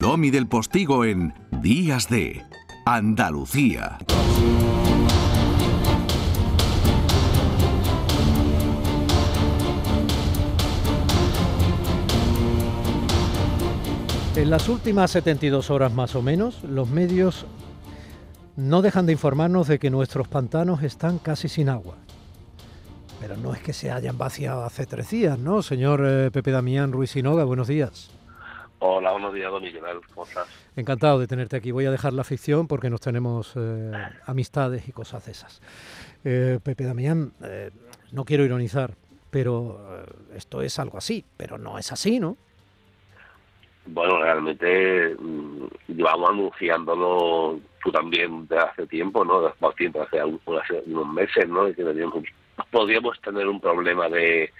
Domi del Postigo en Días de Andalucía. En las últimas 72 horas más o menos, los medios no dejan de informarnos de que nuestros pantanos están casi sin agua. Pero no es que se hayan vaciado hace tres días, ¿no? Señor eh, Pepe Damián Ruiz Sinoga, buenos días. Hola, buenos días, don Miguel. ¿Cómo estás? Encantado de tenerte aquí. Voy a dejar la ficción porque nos tenemos eh, amistades y cosas de esas. Eh, Pepe Damián, no quiero ironizar, pero esto es algo así, pero no es así, ¿no? Bueno, realmente mm, llevamos anunciándolo tú también de hace tiempo, ¿no? Tiempo, hace, unos meses, ¿no? Que podríamos tener un problema de,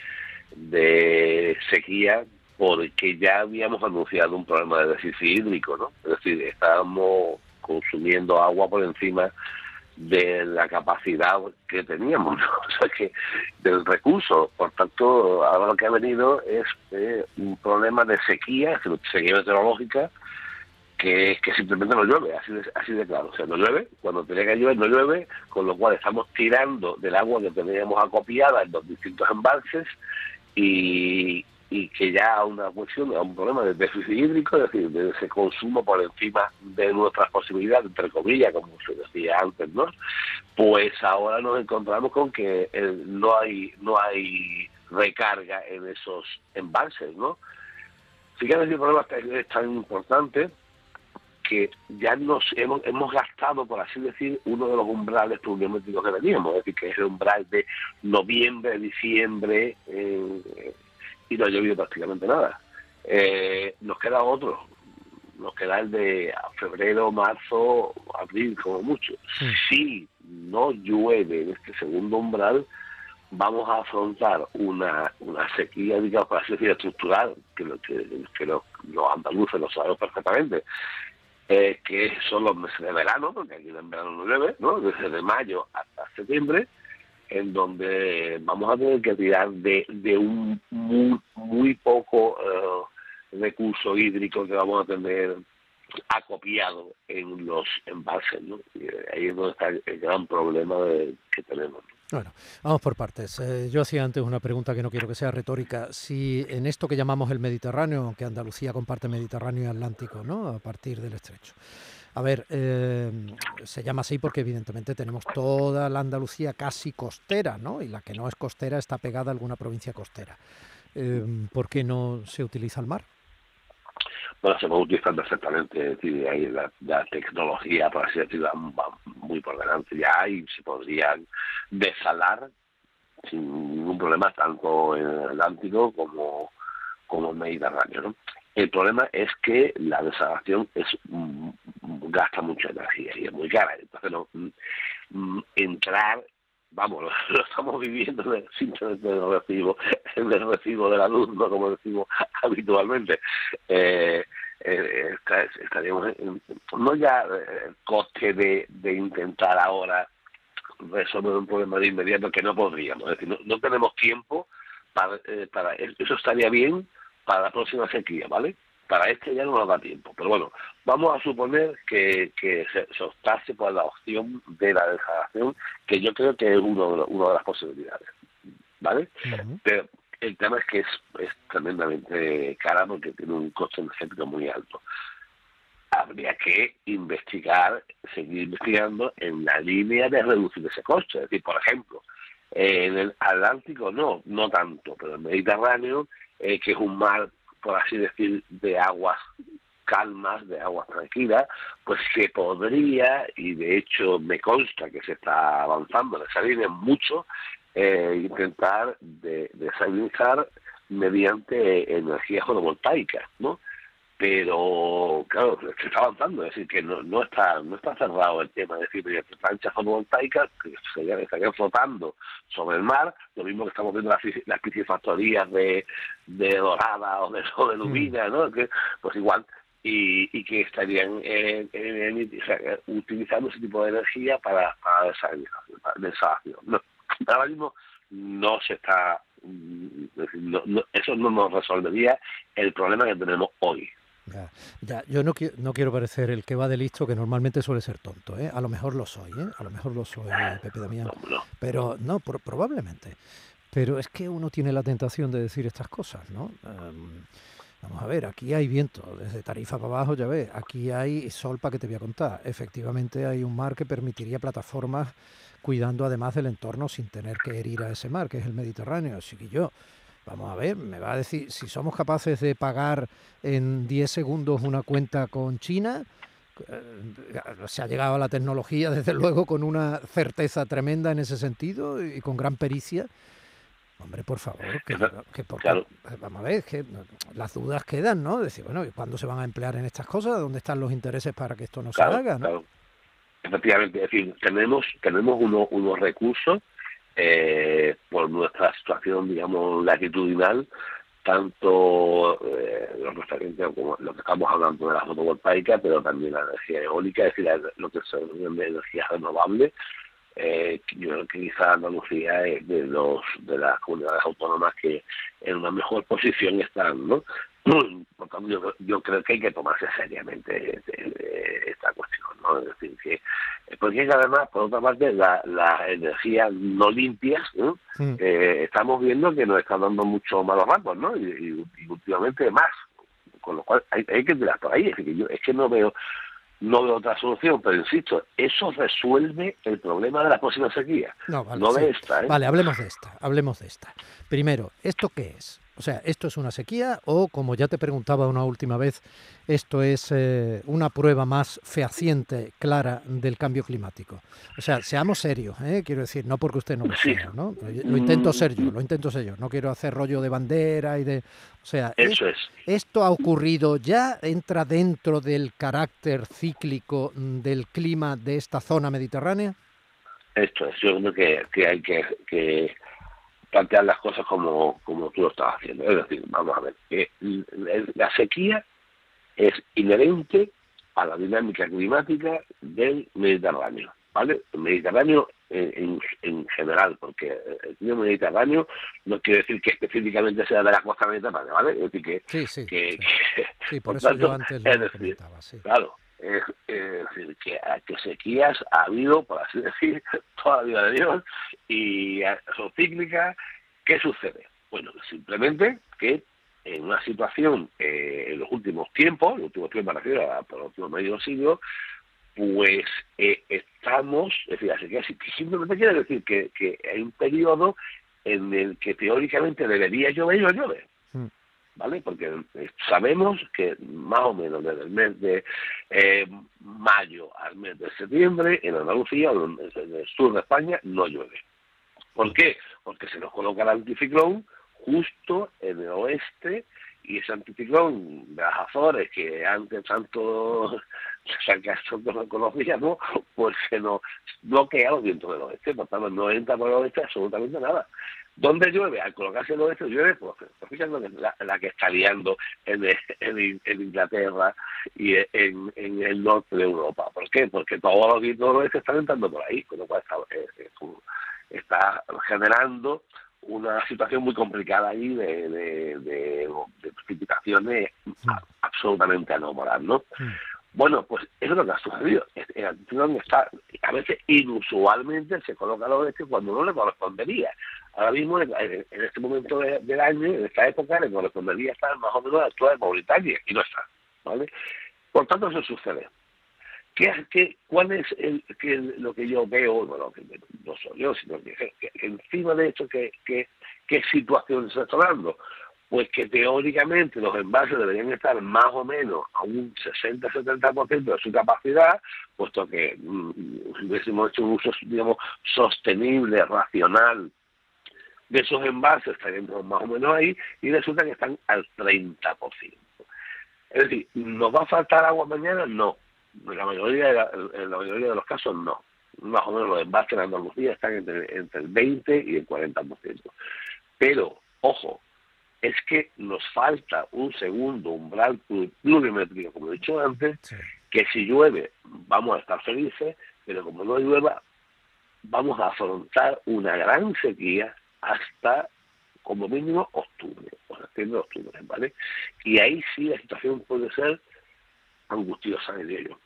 de sequía porque ya habíamos anunciado un problema de déficit hídrico, ¿no? Es decir, estábamos consumiendo agua por encima de la capacidad que teníamos, ¿no? o sea que del recurso. Por tanto, ahora lo que ha venido es eh, un problema de sequía, sequía meteorológica, que, que simplemente no llueve, así de, así de claro. O sea, no llueve, cuando tenía que llover no llueve, con lo cual estamos tirando del agua que teníamos acopiada en los distintos embalses y, y que ya una cuestión, un problema de déficit hídrico, es decir, de ese consumo por encima de nuestras posibilidades, entre comillas, como se decía antes, ¿no? Pues ahora nos encontramos con que eh, no hay no hay recarga en esos embalses, ¿no? Fíjate que el problema es tan importante que ya nos hemos, hemos gastado, por así decir, uno de los umbrales pluviométricos que teníamos, es decir, que es el umbral de noviembre, diciembre, eh, y no ha llovido prácticamente nada. Eh, nos queda otro, nos queda el de febrero, marzo, abril, como mucho. Si no llueve en este segundo umbral, vamos a afrontar una, una sequía, digamos, así decir, estructural, que, lo, que, que los, andaluces lo sabemos perfectamente, eh, que son los meses de verano, porque aquí en verano no llueve, ¿no? desde mayo hasta septiembre, en donde vamos a tener que tirar de, de un muy, muy poco eh, recurso hídrico que vamos a tener acopiado en los embalses, ¿no? Y ahí es donde está el gran problema que tenemos. Bueno, vamos por partes. Eh, yo hacía antes una pregunta que no quiero que sea retórica. Si en esto que llamamos el Mediterráneo, que Andalucía comparte Mediterráneo y Atlántico, ¿no? A partir del estrecho. A ver, eh, se llama así porque evidentemente tenemos toda la Andalucía casi costera, ¿no? Y la que no es costera está pegada a alguna provincia costera. Eh, ¿Por qué no se utiliza el mar? Bueno, se puede utilizar perfectamente, es ahí la, tecnología, por así decirlo, va muy por delante ya y se podrían desalar sin ningún problema tanto en el Atlántico como, como en Mediterráneo, ¿no? El problema es que la desalación es gasta mucha energía y es muy cara. Entonces, mm, mm, entrar, vamos, lo, estamos viviendo en el recibo, en el recibo de la luz, ¿no? como decimos habitualmente. Eh, eh, estaríamos no ya el coste de, de intentar ahora resolver un problema de inmediato que no podríamos, es decir, no, tenemos tiempo para, eh, para eso estaría bien para la próxima sequía, ¿vale? Para este ya no nos da tiempo. Pero bueno, vamos a suponer que, que se, se por la opción de la desalación, que yo creo que es uno de una de las posibilidades, ¿vale? Pero el tema es que es, es tremendamente cara porque tiene un coste energético muy alto habría que investigar, seguir investigando en la línea de reducir ese coste. Es decir, por ejemplo, en el Atlántico no, no tanto, pero en el Mediterráneo eh, que es un mar, por así decir, de aguas calmas, de aguas tranquilas, pues se podría, y de hecho me consta que se está avanzando en esa línea mucho, eh, intentar de, desalinizar mediante energía fotovoltaica, ¿no? Pero claro, se está avanzando, es decir, que no, no está no está cerrado el tema, es decir, mediante planchas fotovoltaicas que se estarían flotando sobre el mar, lo mismo que estamos viendo las, las piscifactorías de, de dorada o de, o de lubina, ¿no? Que, pues igual, y, y que estarían utilizando ese tipo de energía para, para desalación. No, ahora mismo no se está, mm, no, eso no nos resolvería el problema que tenemos hoy. Ya, yo no, no quiero parecer el que va de listo, que normalmente suele ser tonto, ¿eh? A lo mejor lo soy, ¿eh? A lo mejor lo soy, Pepe Damián. Pero no, probablemente. Pero es que uno tiene la tentación de decir estas cosas, ¿no? Em, vamos a ver, aquí hay viento, desde Tarifa para abajo, ya ves, aquí hay sol para que te voy a contar. Efectivamente hay un mar que permitiría plataformas cuidando además del entorno sin tener que herir a ese mar, que es el Mediterráneo. Así que yo, vamos a ver, me va a decir, si somos capaces de pagar en 10 segundos una cuenta con China, eh, se ha llegado a la tecnología, desde luego, con una certeza tremenda en ese sentido y con gran pericia. Hombre, por favor, que, vamos a ver, que las dudas quedan, ¿no? Decir, bueno, ¿cuándo se van a emplear en estas cosas? ¿Dónde están los intereses para que esto no se haga? ¿no? Efectivamente, es decir, tenemos, tenemos unos recursos eh, por nuestra situación, digamos, latitudinal, tanto eh, los como lo que estamos hablando de la fotovoltaica, pero también la energía eólica, es decir, lo que son energías renovables, eh, yo creo que quizá Andalucía es de los de las comunidades autónomas que en una mejor posición están, ¿no? Por tanto, yo, creo que hay que tomarse seriamente esta cuestión, ¿no? Es decir, que porque además, por otra parte, las la energías no limpias, ¿no? Eh, estamos viendo que nos están dando mucho malos ratos, ¿no? Y, últimamente más, con lo cual hay, hay que tirar por ahí, es que yo es que no veo no veo otra solución, pero insisto, eso resuelve el problema de la próxima sequía, no, de esta. ¿eh? Vale, hablemos de esta, hablemos de esta. Primero, ¿esto qué es? O sea, ¿esto es una sequía o, como ya te preguntaba una última vez, esto es eh, una prueba más fehaciente, clara del cambio climático? O sea, seamos serios, ¿eh? quiero decir, no porque usted no lo sea, ¿no? Lo intento ser yo, lo intento ser yo. No quiero hacer rollo de bandera y de... O sea, Eso es. ¿esto ha ocurrido ya? ¿Entra dentro del carácter cíclico del clima de esta zona mediterránea? Esto es, yo creo que, que hay que, que plantear las cosas como, como tú lo estás haciendo. Es decir, vamos a ver, que la sequía es inherente a la dinámica climática del Mediterráneo, ¿vale? El Mediterráneo en, en, general, porque el clima mediterráneo no quiere decir que específicamente sea de la costa mediterránea, ¿vale? Es decir, que... Sí, sí, que, sí. por, eso yo antes lo decir, Claro, es, decir, que, sequías ha habido, por así decir, toda la vida de Dios y son cíclicas. ¿Qué sucede? Bueno, simplemente que en una situación eh, en los últimos tiempos, en los últimos tiempos me refiero a por los últimos medio siglo, pues eh, estamos, es decir, la sequía simplemente quiere decir que, que hay un periodo en el que teóricamente debería llover y no llueve. ¿Vale? Porque eh, sabemos que más o menos desde el mes de eh, mayo al mes de septiembre en Andalucía o en el sur de España no llueve. ¿Por qué? Porque se nos coloca el anticiclón justo en el oeste y ese anticiclón de las Azores que antes tanto no conocíamos, pues se nos bloquea los vientos del oeste, por no entra por el oeste absolutamente nada. ¿Dónde llueve? Al colocarse el oeste llueve, pues, pues la, la, que está liando en, en, Inglaterra y en, en, el norte de Europa. ¿Por qué? Porque todos los vientos del oeste están entrando por ahí, con lo cual está, eh, está generando una situación muy complicada ahí de, de, de, precipitaciones absolutamente anómalas, ¿no? Bueno, pues eso es lo que ha sucedido. El está, a veces inusualmente se coloca al oeste cuando no le correspondería. Ahora mismo, en, este momento del año, en esta época, le correspondería estar más o menos a la altura de Mauritania y no está. ¿vale? Por tanto, eso sucede. ¿Qué, qué, cuál es el, lo que yo veo? Bueno, que no soy yo, sino que, encima de esto, ¿qué, qué, qué situación se está dando? Pues que teóricamente los envases deberían estar más o menos a un 60-70% de su capacidad, puesto que mm, hubiésemos hecho un uso, digamos, sostenible, racional de esos envases, estaríamos más o menos ahí, y resulta que están al 30%. Es decir, ¿nos va a faltar agua mañana? No en la mayoría de, la mayoría de los casos no. Más o menos los envases en Andalucía están entre, entre el 20 y el 40%. Pero, ojo, es que nos falta un segundo umbral plurimétrico, como he dicho antes, que si llueve vamos a estar felices, pero como no llueva, vamos a afrontar una gran sequía hasta como mínimo octubre. O septiembre, octubre, ¿vale? Y ahí sí la situación puede ser angustiosa, diría yo.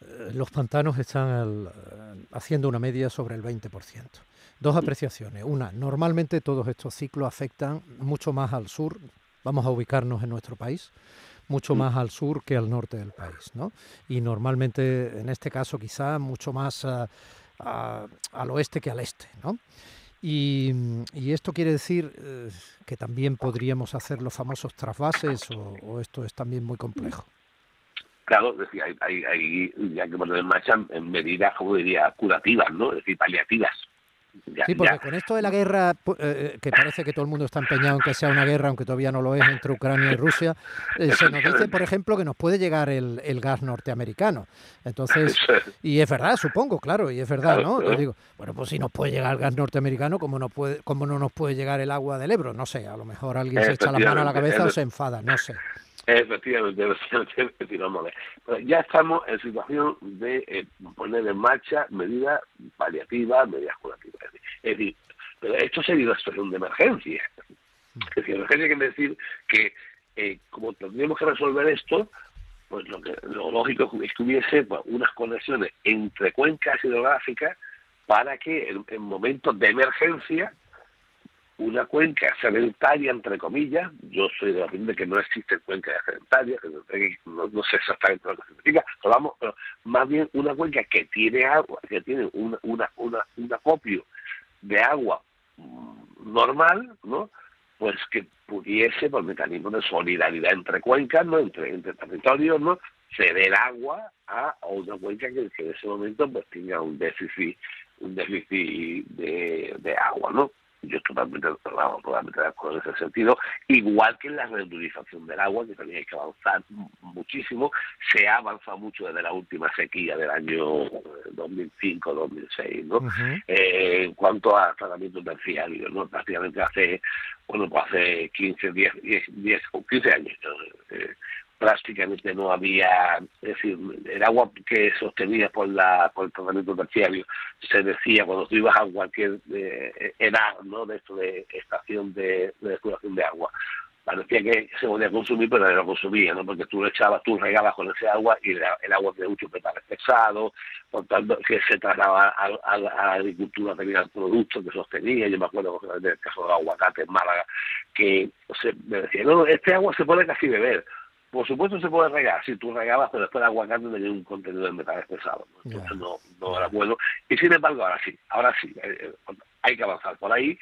Eh, los pantanos están eh, haciendo una media sobre el 20%. Dos apreciaciones. Una, normalmente todos estos ciclos afectan mucho más al sur, vamos a ubicarnos en nuestro país, mucho más al sur que al norte del país, ¿no? Y normalmente, en este caso, quizá mucho más al oeste que al este, ¿no? Y, esto quiere decir eh, que también podríamos hacer los famosos trasvases o, esto es también muy complejo. Claro, es decir, hay, hay, ya que poner en marcha en medidas, como diría, curativas, ¿no? Es decir, paliativas sí, porque con esto de la guerra, eh, eh, que parece que todo el mundo está empeñado en que sea una guerra, aunque todavía no lo es, entre Ucrania y Rusia, eh, se nos dice, por ejemplo, que nos puede llegar el, gas norteamericano. Entonces, y es verdad, supongo, claro, y es verdad, ¿no? digo, bueno, pues si nos puede llegar el gas norteamericano, ¿cómo no, puede, cómo no nos puede llegar el agua del Ebro? No sé, a lo mejor alguien se echa la mano a la cabeza o se enfada, no sé. Efectivamente, efectivamente, ya estamos en situación de eh, poner en marcha medidas paliativas, medidas curativas. Es decir, pero esto sería una situación de emergencia. Es decir, emergencia quiere decir que eh, como tendríamos que resolver esto, pues lo, que, lo lógico es que hubiese pues, unas conexiones entre cuencas hidrográficas para que en momentos de emergencia una cuenca sedentaria, entre comillas, yo soy de la opinión de que no existe cuenca sedentaria, no, no, sé exactamente lo que significa, pero vamos, pero más bien una cuenca que tiene agua, que tiene una, una, una, un acopio de agua mm, normal, ¿no? Pues que pudiese, por mecanismo de solidaridad entre cuencas, ¿no? Entre, entre territorios, ¿no? Ceder agua a, una cuenca que, en ese momento pues tenga un déficit, un déficit de, de agua, ¿no? Yo totalmente, totalmente de acuerdo en ese sentido, igual que en la reutilización del agua, que también hay que avanzar muchísimo, se ha avanzado mucho desde la última sequía del año 2005-2006, eh, ¿no? Eh, en cuanto a tratamiento terciario, ¿no? Prácticamente hace, bueno, pues hace 15, 10, 10, 10 15 años, eh, prácticamente no había, es decir, el agua que sostenía por la por el tratamiento terciario se decía cuando tú ibas a cualquier eh, edad, ¿no? De esto de estación de, de depuración de agua, parecía que se podía consumir, pero no lo consumía, ¿no? Porque tú lo echabas, tú regabas con ese agua y el, agua tiene mucho metal pesado, por tanto, que se trataba a, la agricultura tenía el producto que sostenía. Yo me acuerdo del caso de aguacate en Málaga, que se, me decía, no, este agua se puede casi beber por supuesto se puede regar, si tú regabas, pero después el aguacate tenía un contenido de metales pesados, entonces no, no era bueno. Y sin embargo, ahora sí, ahora sí, eh, eh, hay que avanzar por ahí,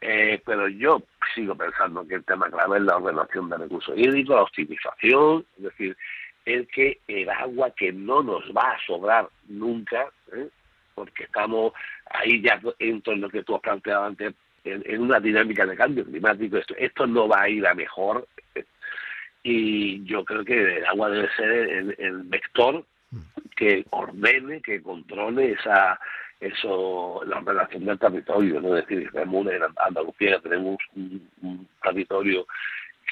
eh, pero yo sigo pensando que el tema clave es la ordenación de recursos hídricos, la optimización, es decir, el que el agua que no nos va a sobrar nunca, porque estamos ahí ya en en lo que tú has planteado antes, en, una dinámica de cambio climático, esto, esto no va a ir a mejor, y yo creo que el agua debe ser el, vector que ordene, que controle esa eso la relación del territorio, ¿no? es decir, tenemos en Andalucía tenemos un territorio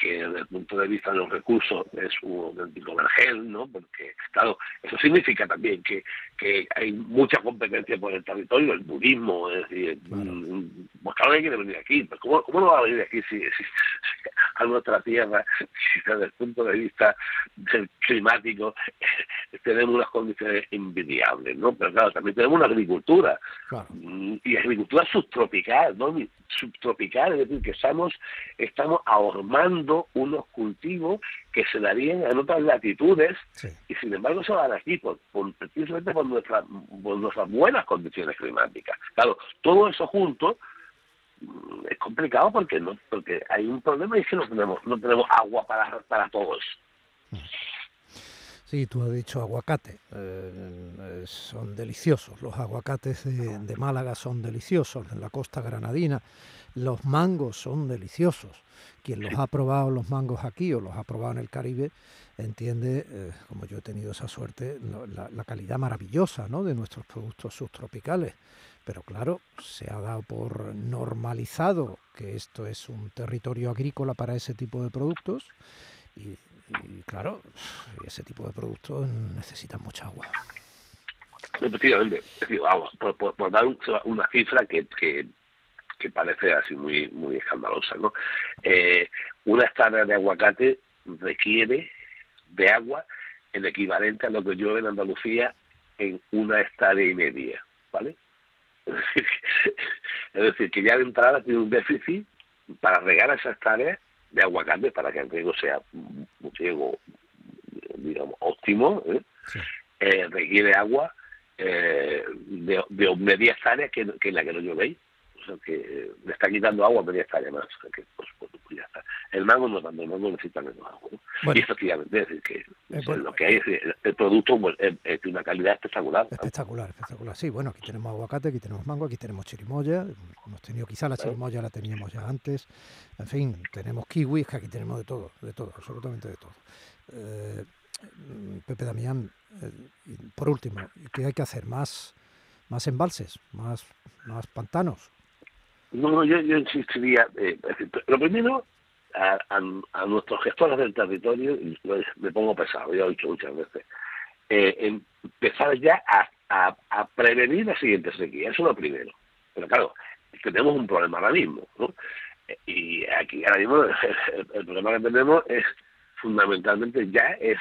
que desde el punto de vista de los recursos es un auténtico vergel, ¿no? Porque, claro, eso significa también que, que hay mucha competencia por el territorio, el budismo, es decir, mm, pues claro que quiere venir aquí, pero ¿cómo, ¿cómo no va a venir aquí si, si, a nuestra tierra, si desde el punto de vista climático tenemos unas condiciones envidiables, ¿no? Pero claro, también tenemos una agricultura, y agricultura subtropical, ¿no? Subtropical, es decir, que estamos, estamos ahormando unos cultivos que se darían en otras latitudes y sin embargo se van aquí por, precisamente por, nuestra, por nuestras buenas condiciones climáticas. Claro, todo eso junto mm, es complicado porque no porque hay un problema y es que no tenemos no tenemos agua para para todos Sí, tú has dicho aguacate. Eh, son deliciosos. Los aguacates de, de, Málaga son deliciosos. En la costa granadina los mangos son deliciosos. Quien los ha probado los mangos aquí o los ha probado en el Caribe entiende, eh, como yo he tenido esa suerte, la, calidad maravillosa ¿no? de nuestros productos subtropicales. Pero claro, se ha dado por normalizado que esto es un territorio agrícola para ese tipo de productos y, claro, ese tipo de productos necesitan mucha agua. Efectivamente, por, dar una cifra que, que que parece así muy muy escandalosa, ¿no? Eh, una hectárea de aguacate requiere de agua el equivalente a lo que llueve en Andalucía en una hectárea y media, ¿vale? Es decir, que ya de entrada tiene un déficit para regar esa hectárea de aguacate para que el riego sea un riego, digamos, óptimo, ¿eh? Eh, requiere agua eh, de, de, media hectárea que, que la que no llueve que le está quitando agua media hectárea más. Que, pues, pues, El mango no tanto, el mango necesita menos agua. Y efectivamente, es decir, que eh, lo que hay es el, producto pues, es, de una calidad espectacular. Espectacular, espectacular. Sí, bueno, aquí tenemos aguacate, aquí tenemos mango, aquí tenemos chirimoya. Hemos tenido quizá la chirimoya la teníamos ya antes. En fin, tenemos kiwis, que aquí tenemos de todo, de todo, absolutamente de todo. Eh, Pepe Damián, eh, por último, ¿qué hay que hacer? ¿Más, más embalses? ¿Más, más pantanos? No, no, yo, yo insistiría, eh, lo primero, a, nuestros gestores del territorio, y me pongo pesado, ya lo he dicho muchas veces, eh, empezar ya a, prevenir la siguiente sequía, eso es lo primero. Pero claro, tenemos un problema ahora mismo, ¿no? Y aquí ahora mismo el, problema que tenemos es fundamentalmente ya es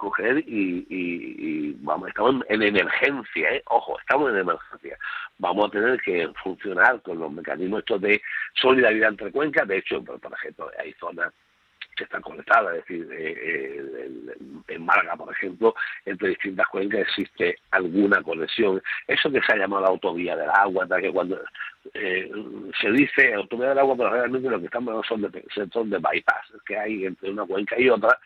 coger y, y, vamos, estamos en emergencia, ¿eh? ojo, estamos en emergencia. Vamos a tener que funcionar con los mecanismos estos de solidaridad entre cuencas. De hecho, por, ejemplo, hay zonas que están conectadas, es decir, eh, eh, en Málaga, por ejemplo, entre distintas cuencas existe alguna conexión. Eso que se ha llamado la autovía del agua, que cuando eh, se dice autovía del agua, pero realmente lo que estamos son de, son de bypass que hay entre una cuenca y otra,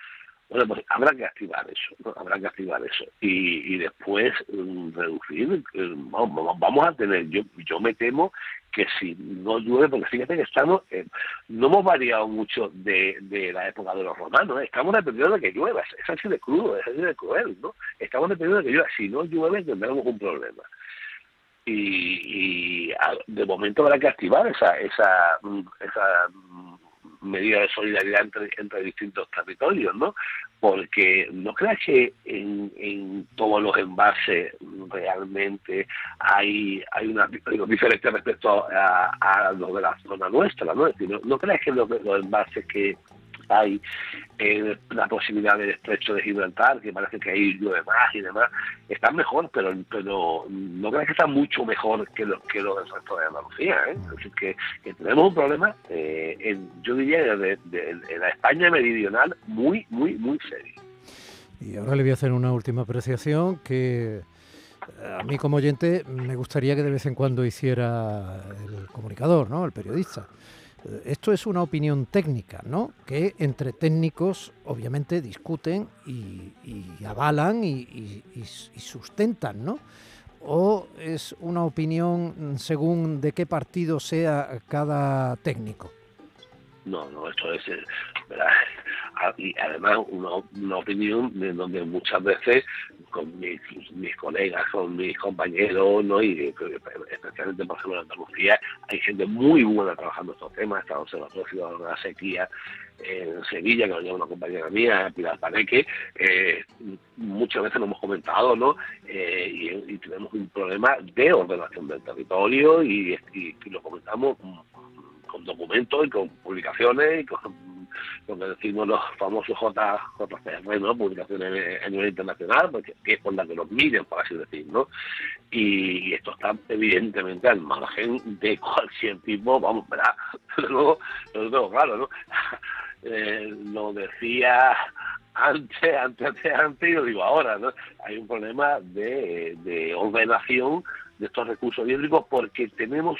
bueno, pues habrá que activar eso, habrá que activar eso. Y, y después um, reducir, eh, vamos, vamos, a tener, yo, yo me temo que si no llueve, porque fíjate que estamos, eh, no hemos variado mucho de, de la época de los romanos, ¿eh? estamos dependiendo de que llueva, es así de crudo, es así de cruel, ¿no? Estamos dependiendo de que llueva, si no llueve tendremos un problema. Y, y de momento habrá que activar esa, esa, esa medida de solidaridad entre, entre distintos territorios, ¿no? Porque no creas que en, en todos los envases realmente hay hay una diferencia respecto a, a, de la zona nuestra, ¿no? Es decir, no, no creas que los, los envases que hay eh, la posibilidad del estrecho de Gibraltar, que parece que ahí llueve más y demás, están mejor, pero pero no creo que están mucho mejor que los que los del resto de Andalucía. ¿eh? Es decir, que, que tenemos un problema, eh, en, yo diría, de, de, de, la España meridional muy, muy, muy serio. Y ahora le voy a hacer una última apreciación que a mí como oyente me gustaría que de vez en cuando hiciera el comunicador, ¿no? el periodista. Esto es una opinión técnica, ¿no? Que entre técnicos obviamente discuten y, avalan y, sustentan, ¿no? ¿O es una opinión según de qué partido sea cada técnico? No, no, esto es, ¿verdad? y además una, una opinión de donde muchas veces con mis, mis colegas, con mis compañeros, ¿no? y especialmente por ejemplo en Andalucía, hay gente muy buena trabajando estos temas, está el Observatorio la Sequía en Sevilla, que lo lleva una compañera mía, Pilar Paneque, eh, muchas veces lo hemos comentado, ¿no? Eh, y, tenemos un problema de ordenación del territorio y, y lo comentamos con documentos y con publicaciones y con lo que decimos los famosos J, JCR, ¿no? publicaciones a nivel internacional, porque, que es por la que nos miden, por así decir, ¿no? Y esto está evidentemente al margen de cualquier tipo, vamos, ¿verdad? Luego, lo tengo claro, ¿no? Eh, lo decía antes, antes, antes, antes, y lo digo ahora, ¿no? Hay un problema de, de ordenación de estos recursos hídricos porque tenemos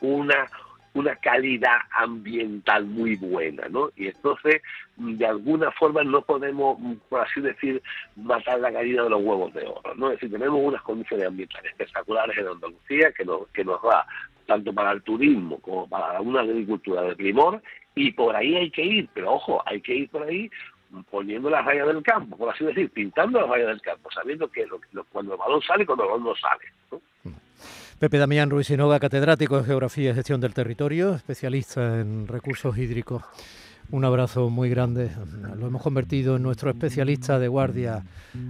una una calidad ambiental muy buena, ¿no? Y entonces, de alguna forma, no podemos, por así decir, matar la caída de los huevos de oro, ¿no? Es decir, tenemos unas condiciones ambientales espectaculares en Andalucía que nos, que nos da tanto para el turismo como para una agricultura de primor, y por ahí hay que ir, pero ojo, hay que ir por ahí poniendo las rayas del campo, por así decir, pintando las rayas del campo, sabiendo que lo, lo, cuando el balón sale cuando el balón no sale. ¿no? Pepe Damián Ruiz catedrático de Geografía y Gestión del Territorio, especialista en recursos hídricos. un abrazo muy grande. Lo hemos convertido en nuestro especialista de guardia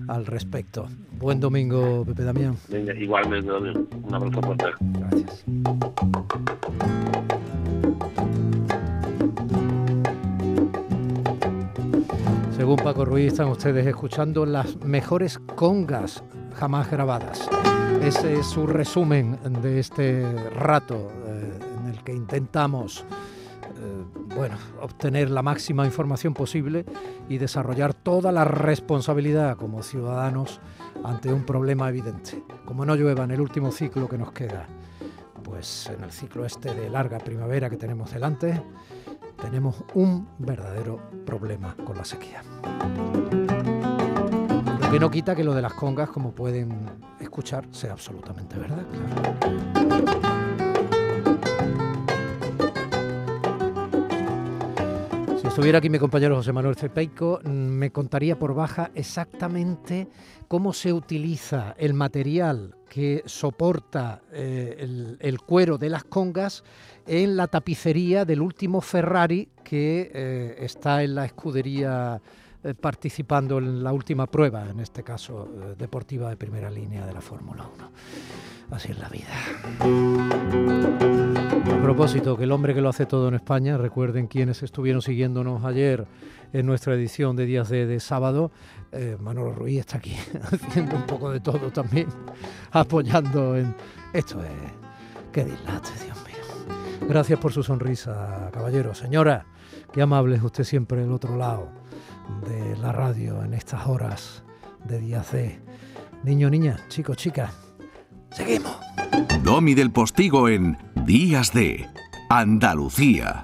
al respecto. Buen domingo, Pepe Damián. Venga, igualmente, un abrazo fuerte. Gracias. Según Paco Ruiz, están ustedes escuchando las mejores congas jamás grabadas. Ese es su resumen de este rato eh, en el que intentamos eh, bueno, obtener la máxima información posible y desarrollar toda la responsabilidad como ciudadanos ante un problema evidente. Como no llueva en el último ciclo que nos queda, pues en el ciclo este de larga primavera que tenemos delante, tenemos un verdadero problema con la sequía. Lo que no quita que lo de las congas, como pueden escuchar, sea absolutamente verdad. Si estuviera aquí mi compañero José Manuel Cepeico, me contaría por baja exactamente cómo se utiliza el material que soporta eh, el, cuero de las congas en la tapicería del último Ferrari que eh, está en la escudería eh, participando en la última prueba, en este caso deportiva de primera línea de la Fórmula 1. Así es la vida. A propósito, que el hombre que lo hace todo en España, recuerden quienes estuvieron siguiéndonos ayer en nuestra edición de Días de, de Sábado, eh, Manolo Ruiz está aquí haciendo un poco de todo también, apoyando en... Esto es... ¡Qué dislate, Dios mío! Gracias por su sonrisa, caballero. Señora, qué amable es usted siempre del otro lado de la radio en estas horas de Días de... Niño, niña, chicos, chicas, seguimos. Domi del Postigo en Días de Andalucía.